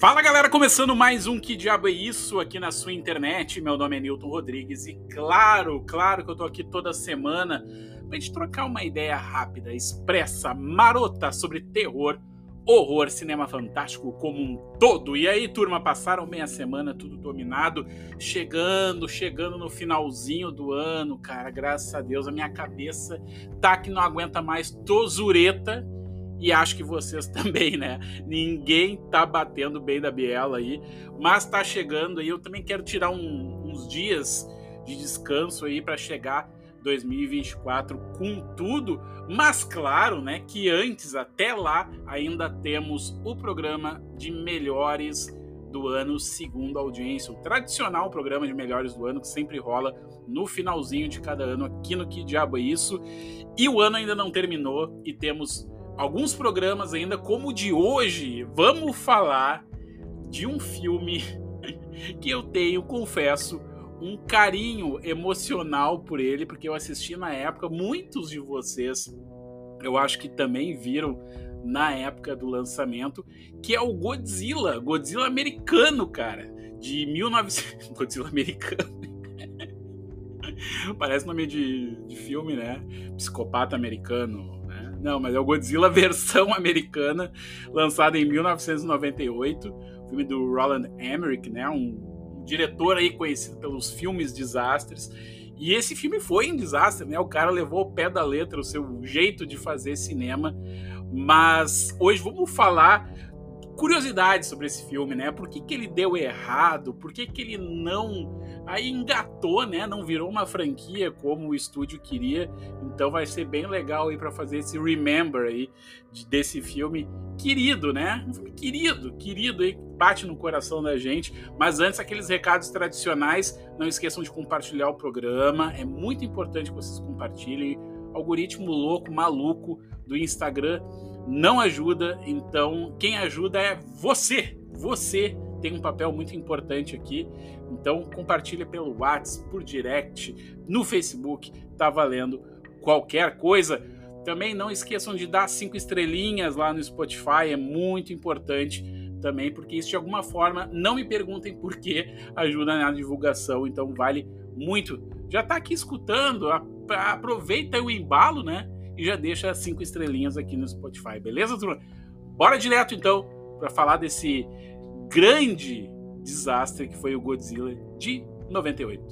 Fala galera, começando mais um Que Diabo é Isso aqui na sua internet. Meu nome é Newton Rodrigues e claro, claro que eu tô aqui toda semana pra gente trocar uma ideia rápida, expressa, marota sobre terror, horror, cinema fantástico como um todo. E aí, turma, passaram meia semana, tudo dominado, chegando, chegando no finalzinho do ano, cara, graças a Deus, a minha cabeça tá que não aguenta mais tosureta e acho que vocês também, né? Ninguém tá batendo bem da biela aí, mas tá chegando aí. Eu também quero tirar um, uns dias de descanso aí para chegar 2024 com tudo, mas claro, né, que antes até lá ainda temos o programa de melhores do ano segundo a audiência, o tradicional programa de melhores do ano que sempre rola no finalzinho de cada ano aqui no Que Diabo é Isso. E o ano ainda não terminou e temos alguns programas ainda, como o de hoje, vamos falar de um filme que eu tenho, confesso, um carinho emocional por ele, porque eu assisti na época, muitos de vocês eu acho que também viram na época do lançamento, que é o Godzilla, Godzilla americano, cara, de 1900, Godzilla americano. Parece nome de, de filme, né? Psicopata americano, não, mas é o Godzilla versão americana, lançado em 1998, filme do Roland Emmerich, né? Um, diretor aí conhecido pelos filmes desastres. E esse filme foi um desastre, né? O cara levou o pé da letra, o seu jeito de fazer cinema. Mas hoje vamos falar curiosidades sobre esse filme, né? Por que, que ele deu errado? Por que, que ele não aí engatou, né? Não virou uma franquia como o estúdio queria. Então vai ser bem legal aí para fazer esse remember aí de, desse filme querido, né? Um filme querido, querido aí, bate no coração da gente. Mas antes, aqueles recados tradicionais, não esqueçam de compartilhar o programa. É muito importante que vocês compartilhem. Algoritmo louco, maluco do Instagram não ajuda, então quem ajuda é você. Você tem um papel muito importante aqui. Então compartilha pelo WhatsApp, por direct, no Facebook, tá valendo qualquer coisa. Também não esqueçam de dar cinco estrelinhas lá no Spotify, é muito importante também, porque isso de alguma forma, não me perguntem por que, ajuda na divulgação, então vale muito. Já tá aqui escutando, aproveita o embalo, né? E já deixa cinco estrelinhas aqui no Spotify, beleza, turma? Bora direto então para falar desse grande desastre que foi o Godzilla de 98.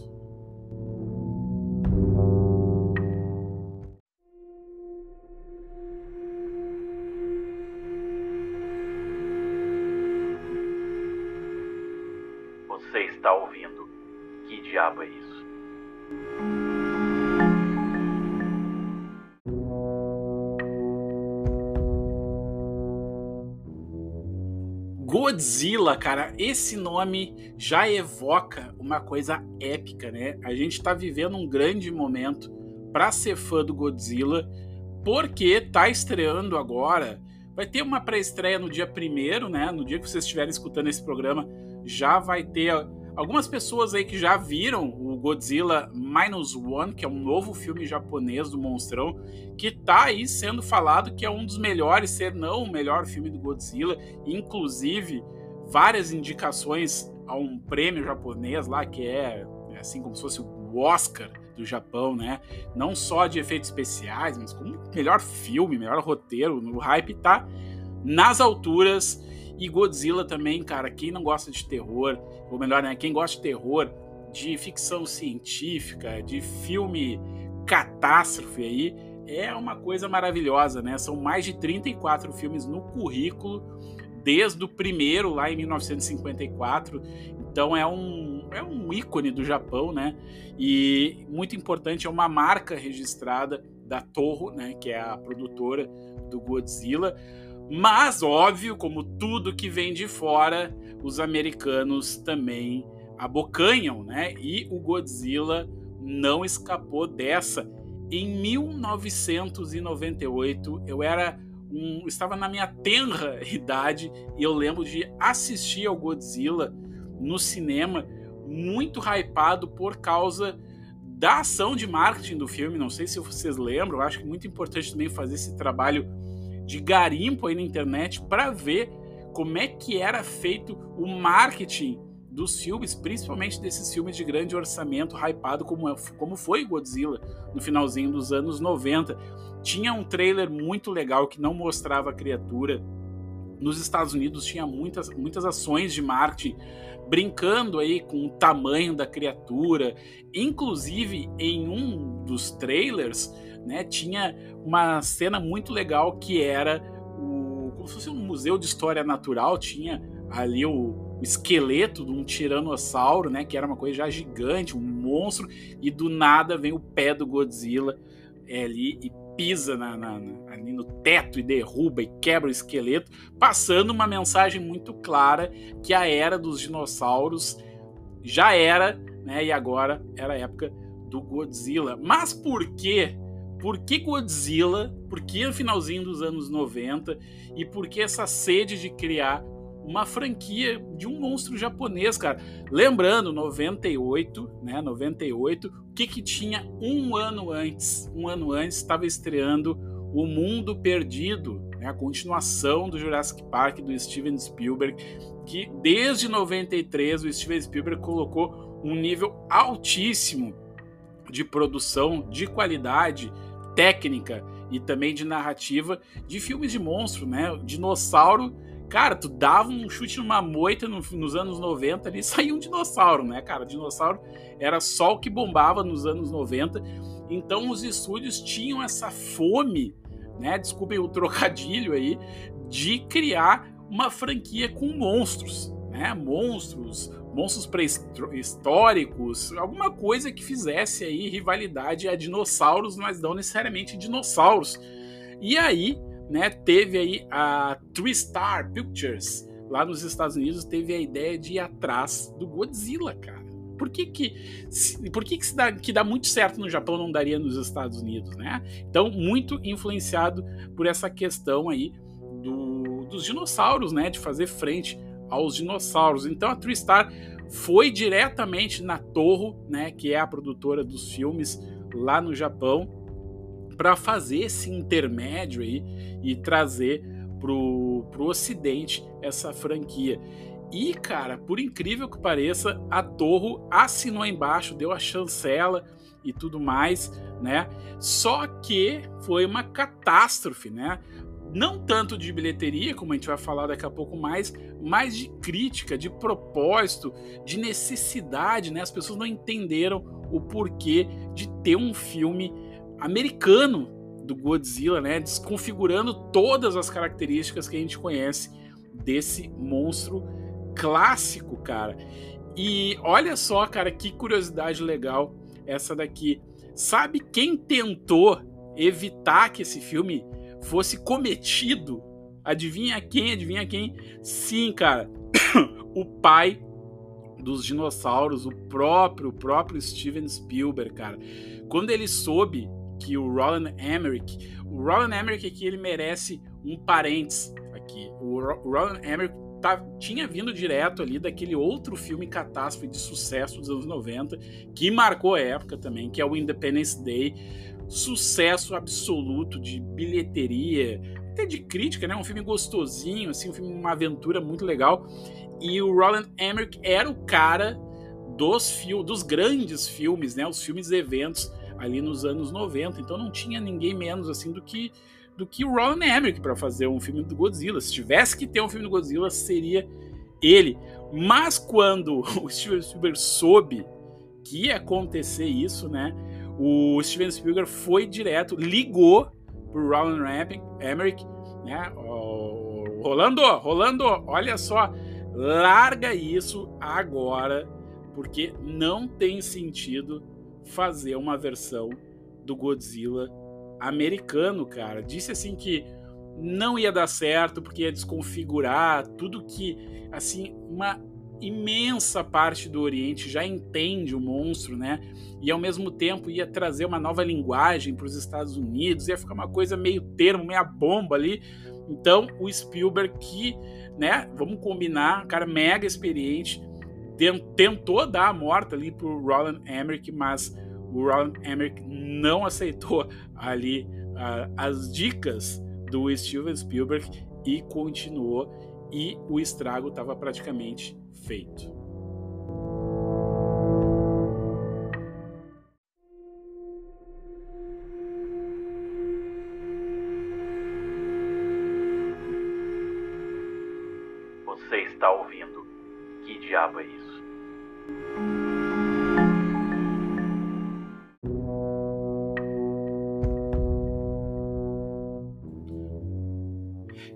Você está ouvindo? Que diabo é isso? Godzilla, cara, esse nome já evoca uma coisa épica, né? A gente tá vivendo um grande momento para ser fã do Godzilla, porque tá estreando agora. Vai ter uma pré-estreia no dia primeiro, né? No dia que vocês estiverem escutando esse programa, já vai ter algumas pessoas aí que já viram o Godzilla Minus One, que é um novo filme japonês do Monstrão, que tá aí sendo falado que é um dos melhores, ser não o melhor filme do Godzilla, inclusive várias indicações a um prêmio japonês lá, que é, é assim como se fosse o Oscar do Japão, né? Não só de efeitos especiais, mas como melhor filme, melhor roteiro, o hype tá nas alturas. E Godzilla também, cara, quem não gosta de terror, ou melhor, né, quem gosta de terror, de ficção científica, de filme catástrofe aí, é uma coisa maravilhosa, né? São mais de 34 filmes no currículo, desde o primeiro lá em 1954. Então é um, é um ícone do Japão, né? E muito importante, é uma marca registrada da Toho, né? Que é a produtora do Godzilla. Mas, óbvio, como tudo que vem de fora, os americanos também abocanham, né? E o Godzilla não escapou dessa. Em 1998, eu era um, estava na minha tenra idade e eu lembro de assistir ao Godzilla no cinema, muito hypado por causa da ação de marketing do filme. Não sei se vocês lembram, acho que é muito importante também fazer esse trabalho de garimpo aí na internet para ver como é que era feito o marketing dos filmes, principalmente desses filmes de grande orçamento, hypado como, é, como foi Godzilla no finalzinho dos anos 90. Tinha um trailer muito legal que não mostrava a criatura. Nos Estados Unidos tinha muitas, muitas ações de marketing brincando aí com o tamanho da criatura. Inclusive, em um dos trailers, né, tinha uma cena muito legal que era o, como se fosse um museu de história natural, tinha ali o, o esqueleto de um tiranossauro, né? Que era uma coisa já gigante, um monstro, e do nada vem o pé do Godzilla é, ali e pisa na, na, na, ali no teto e derruba e quebra o esqueleto, passando uma mensagem muito clara que a era dos dinossauros já era, né? E agora era a época do Godzilla. Mas por quê? Por que Godzilla? Por que no finalzinho dos anos 90? E por que essa sede de criar uma franquia de um monstro japonês, cara. Lembrando, 98, né? 98, o que que tinha um ano antes? Um ano antes estava estreando O Mundo Perdido, né? a continuação do Jurassic Park do Steven Spielberg, que desde 93 o Steven Spielberg colocou um nível altíssimo de produção, de qualidade técnica e também de narrativa de filmes de monstro, né? Dinossauro Cara, tu dava um chute numa moita no, nos anos 90 ali, saía um dinossauro, né, cara? Dinossauro era só o que bombava nos anos 90. Então os estúdios tinham essa fome, né? Desculpem o trocadilho aí, de criar uma franquia com monstros, né? Monstros, monstros pré-históricos, alguma coisa que fizesse aí rivalidade a dinossauros, mas não necessariamente dinossauros. E aí, né, teve aí a TriStar Pictures lá nos Estados Unidos teve a ideia de ir atrás do Godzilla, cara. Por que que, por que, que, se dá, que dá muito certo no Japão não daria nos Estados Unidos, né? Então, muito influenciado por essa questão aí do, dos dinossauros, né? De fazer frente aos dinossauros. Então, a TriStar foi diretamente na Torro, né? Que é a produtora dos filmes lá no Japão, para fazer esse intermédio aí e trazer pro, pro Ocidente essa franquia. E, cara, por incrível que pareça, a Torro assinou embaixo, deu a chancela e tudo mais, né? Só que foi uma catástrofe, né? Não tanto de bilheteria, como a gente vai falar daqui a pouco mais, mas de crítica, de propósito, de necessidade, né? As pessoas não entenderam o porquê de ter um filme americano do Godzilla, né? Desconfigurando todas as características que a gente conhece desse monstro clássico, cara. E olha só, cara, que curiosidade legal essa daqui. Sabe quem tentou evitar que esse filme fosse cometido? Adivinha quem? Adivinha quem? Sim, cara. o pai dos dinossauros, o próprio, o próprio Steven Spielberg, cara. Quando ele soube que o Roland Emmerich, o Roland Emmerich aqui ele merece um parênteses aqui. O Roland Emmerich tá, tinha vindo direto ali daquele outro filme catástrofe de sucesso dos anos 90, que marcou a época também, que é o Independence Day. Sucesso absoluto de bilheteria, até de crítica, né? Um filme gostosinho, assim, um filme, uma aventura muito legal. E o Roland Emmerich era o cara dos, fil dos grandes filmes, né? Os filmes eventos ali nos anos 90. Então não tinha ninguém menos assim do que do que o Roland Emmerich para fazer um filme do Godzilla. Se tivesse que ter um filme do Godzilla, seria ele. Mas quando o Steven Spielberg soube que ia acontecer isso, né? O Steven Spielberg foi direto, ligou pro Roland Emmerich, né? Rolando, Rolando, olha só, larga isso agora, porque não tem sentido fazer uma versão do Godzilla americano, cara. Disse assim que não ia dar certo porque ia desconfigurar tudo que, assim, uma imensa parte do Oriente já entende o monstro, né? E ao mesmo tempo ia trazer uma nova linguagem para os Estados Unidos, ia ficar uma coisa meio termo, meia bomba ali. Então, o Spielberg que, né, vamos combinar, cara mega experiente, tentou dar a morta ali pro Roland Emmerich, mas o Roland Emmerich não aceitou ali uh, as dicas do Steven Spielberg e continuou e o estrago estava praticamente feito. Você está ouvindo? Que diabo é isso?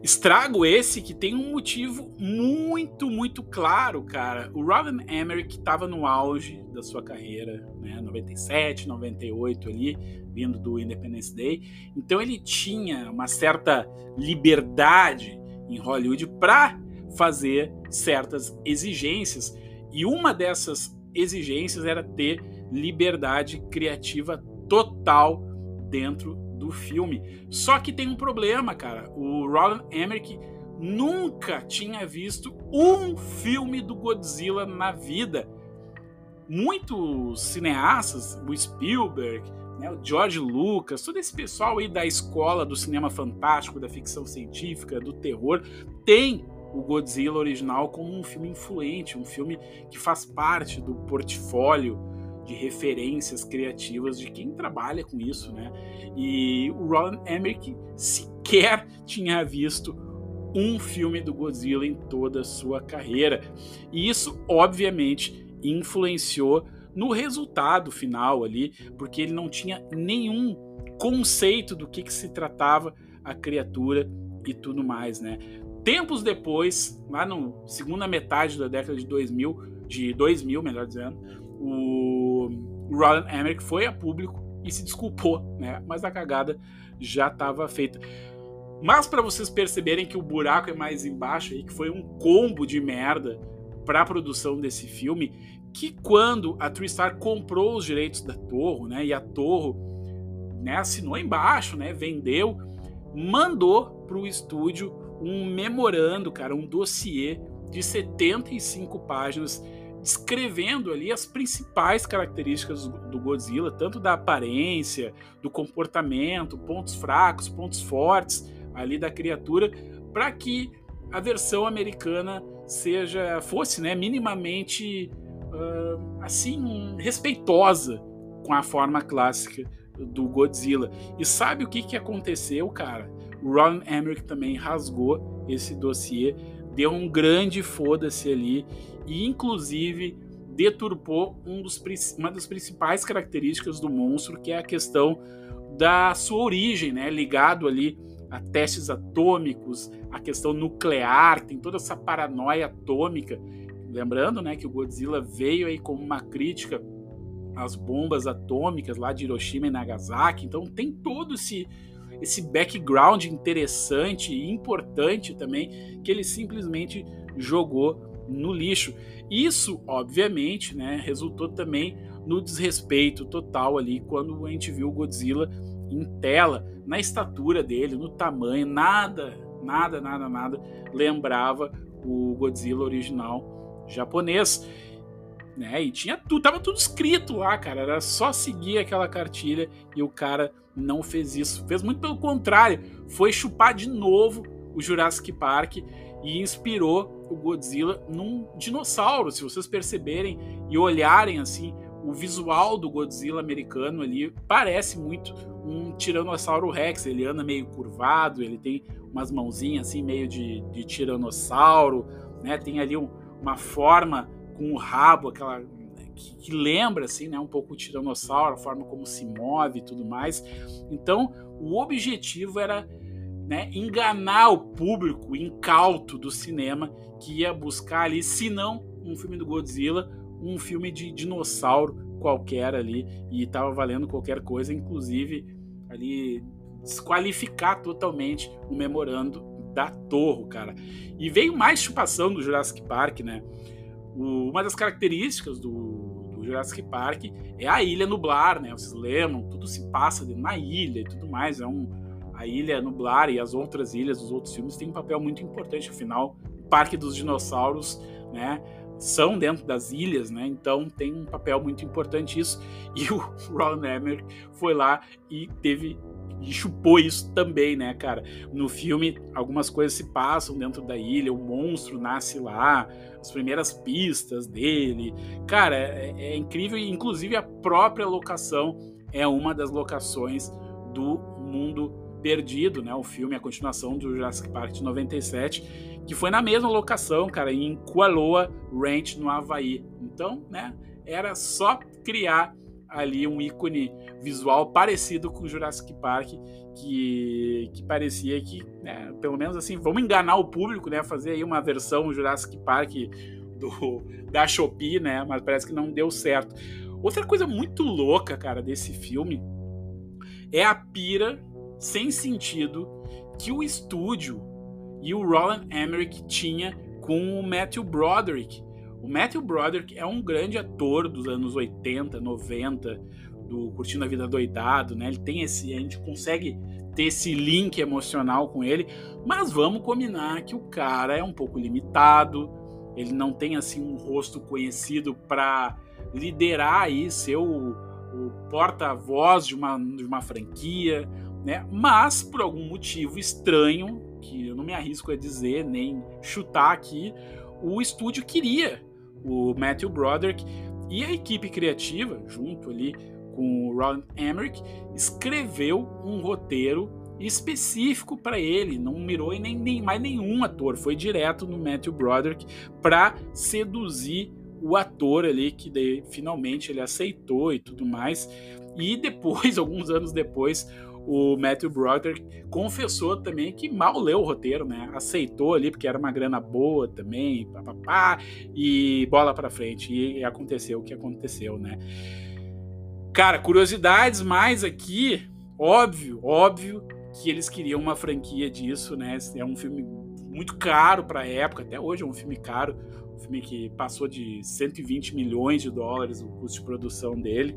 Estrago esse que tem um motivo muito, muito claro, cara. O Robin Emmerich estava no auge da sua carreira, né? 97, 98 ali, vindo do Independence Day. Então ele tinha uma certa liberdade em Hollywood para fazer certas exigências. E uma dessas exigências era ter liberdade criativa total dentro do filme. Só que tem um problema, cara. O Roland Emmerich nunca tinha visto um filme do Godzilla na vida. Muitos cineastas, o Spielberg, né, o George Lucas, todo esse pessoal aí da escola do cinema fantástico, da ficção científica, do terror, tem o Godzilla original como um filme influente, um filme que faz parte do portfólio de referências criativas de quem trabalha com isso, né? E o Roland Emmerich sequer tinha visto um filme do Godzilla em toda a sua carreira. E isso, obviamente, influenciou no resultado final ali, porque ele não tinha nenhum conceito do que, que se tratava a criatura e tudo mais, né? Tempos depois, lá no segunda metade da década de 2000, de 2000, melhor dizendo, o Roland Emmerich foi a público e se desculpou, né? Mas a cagada já estava feita. Mas para vocês perceberem que o buraco é mais embaixo aí, que foi um combo de merda para a produção desse filme, que quando a TriStar comprou os direitos da Torre, né, e a Torre né, assinou embaixo, né, vendeu, mandou para o estúdio um memorando, cara, um dossiê de 75 páginas descrevendo ali as principais características do Godzilla, tanto da aparência, do comportamento, pontos fracos, pontos fortes ali da criatura, para que a versão americana seja fosse, né, minimamente uh, assim respeitosa com a forma clássica do Godzilla. E sabe o que, que aconteceu, cara? O Ron Emmerich também rasgou esse dossiê, deu um grande foda-se ali e inclusive deturpou um dos, uma das principais características do monstro, que é a questão da sua origem, né? ligado ali a testes atômicos, a questão nuclear, tem toda essa paranoia atômica. Lembrando né, que o Godzilla veio aí como uma crítica às bombas atômicas lá de Hiroshima e Nagasaki, então tem todo esse, esse background interessante e importante também que ele simplesmente jogou no lixo. Isso, obviamente, né, resultou também no desrespeito total ali quando a gente viu o Godzilla em tela, na estatura dele, no tamanho, nada, nada, nada, nada lembrava o Godzilla original japonês. Né? E tinha tudo, tava tudo escrito lá, cara. Era só seguir aquela cartilha e o cara não fez isso. Fez muito pelo contrário, foi chupar de novo o Jurassic Park e inspirou o Godzilla num dinossauro. Se vocês perceberem e olharem assim, o visual do Godzilla americano ali parece muito um Tiranossauro Rex. Ele anda meio curvado, ele tem umas mãozinhas assim, meio de, de tiranossauro, né? Tem ali um, uma forma com o rabo, aquela que, que, lembra assim, né, um pouco o tiranossauro, a forma como se move e tudo mais. Então, o objetivo era né, enganar o público incauto do cinema que ia buscar ali, se não um filme do Godzilla, um filme de dinossauro qualquer ali e estava valendo qualquer coisa, inclusive ali desqualificar totalmente o memorando da Torre, cara. E veio mais chupação do Jurassic Park, né? O, uma das características do, do, Jurassic Park é a ilha nublar, né? Vocês lembram? Tudo se passa na ilha e tudo mais. É um, a ilha Nublar e as outras ilhas dos outros filmes têm um papel muito importante. Afinal, o Parque dos Dinossauros, né, são dentro das ilhas, né? Então tem um papel muito importante isso. E o Ron Emmerich foi lá e teve e chupou isso também, né, cara? No filme, algumas coisas se passam dentro da ilha, o monstro nasce lá, as primeiras pistas dele. Cara, é, é incrível inclusive, a própria locação é uma das locações do Mundo Perdido, né? O filme, a continuação do Jurassic Park de 97, que foi na mesma locação, cara, em Kualoa Ranch, no Havaí. Então, né, era só criar ali um ícone visual parecido com o Jurassic Park, que, que parecia que, né, pelo menos assim, vamos enganar o público, né, fazer aí uma versão Jurassic Park do, da Shopee, né, mas parece que não deu certo. Outra coisa muito louca, cara, desse filme é a pira sem sentido que o estúdio e o Roland Emmerich tinha com o Matthew Broderick, o Matthew Broderick é um grande ator dos anos 80, 90, do Curtindo a Vida Doidado, né? Ele tem esse, a gente consegue ter esse link emocional com ele, mas vamos combinar que o cara é um pouco limitado, ele não tem assim um rosto conhecido para liderar aí ser o, o porta-voz de uma, de uma franquia, né? Mas por algum motivo estranho, que eu não me arrisco a dizer nem chutar aqui, o estúdio queria o Matthew Broderick e a equipe criativa, junto ali com o Ron Emmerich, escreveu um roteiro específico para ele, não mirou em nem, nem, mais nenhum ator, foi direto no Matthew Broderick para seduzir o ator ali que finalmente ele aceitou e tudo mais. E depois, alguns anos depois, o Matthew Broderick confessou também que mal leu o roteiro, né? Aceitou ali porque era uma grana boa também, papapá, e bola para frente. E aconteceu o que aconteceu, né? Cara, curiosidades mais aqui, óbvio, óbvio que eles queriam uma franquia disso, né? É um filme muito caro para a época, até hoje é um filme caro, um filme que passou de 120 milhões de dólares o custo de produção dele.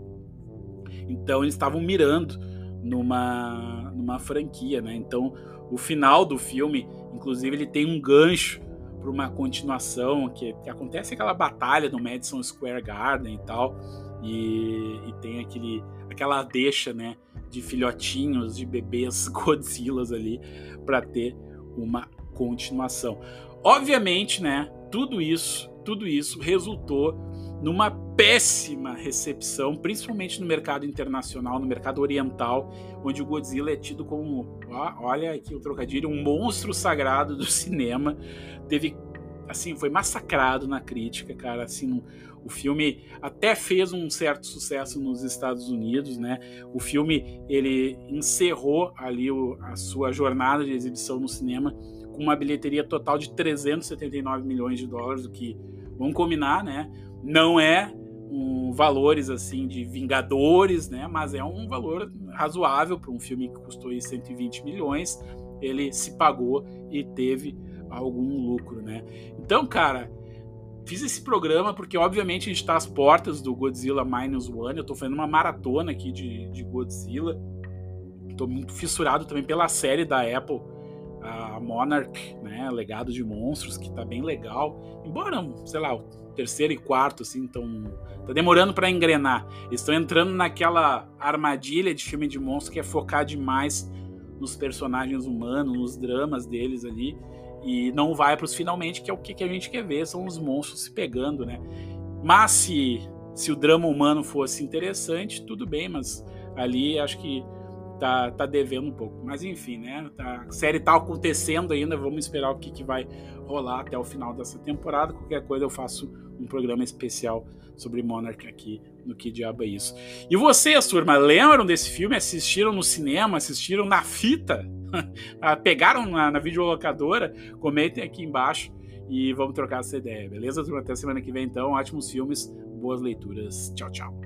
Então eles estavam mirando numa, numa franquia, né? Então, o final do filme, inclusive, ele tem um gancho para uma continuação que, que, acontece aquela batalha no Madison Square Garden e tal, e, e tem aquele, aquela deixa, né, de filhotinhos, de bebês Godzillas ali para ter uma continuação. Obviamente, né, tudo isso, tudo isso resultou numa péssima recepção, principalmente no mercado internacional, no mercado oriental, onde o Godzilla é tido como, ó, olha aqui o trocadilho, um monstro sagrado do cinema. Teve assim, foi massacrado na crítica, cara, assim, o filme até fez um certo sucesso nos Estados Unidos, né? O filme ele encerrou ali o, a sua jornada de exibição no cinema com uma bilheteria total de 379 milhões de dólares, o que vamos combinar, né? Não é um, valores assim de Vingadores, né? Mas é um valor razoável para um filme que custou 120 milhões. Ele se pagou e teve algum lucro, né? Então, cara, fiz esse programa porque, obviamente, a gente está às portas do Godzilla Minus One. Eu estou fazendo uma maratona aqui de, de Godzilla. Estou muito fissurado também pela série da Apple, a Monarch, né? Legado de Monstros, que está bem legal. Embora, sei lá, terceiro e quarto, assim, então tá demorando para engrenar. Estão entrando naquela armadilha de filme de monstro que é focar demais nos personagens humanos, nos dramas deles ali, e não vai para os finalmente, que é o que, que a gente quer ver, são os monstros se pegando, né? Mas se, se o drama humano fosse interessante, tudo bem, mas ali acho que tá, tá devendo um pouco. Mas enfim, né? Tá, a série tá acontecendo ainda, vamos esperar o que, que vai rolar até o final dessa temporada. Qualquer coisa eu faço um programa especial sobre Monarch aqui no Que Diabo é Isso. E vocês, turma, lembram desse filme? Assistiram no cinema? Assistiram na fita? Ah, pegaram na, na videolocadora? Comentem aqui embaixo e vamos trocar essa ideia, beleza, turma? Até semana que vem, então. Ótimos filmes, boas leituras. Tchau, tchau.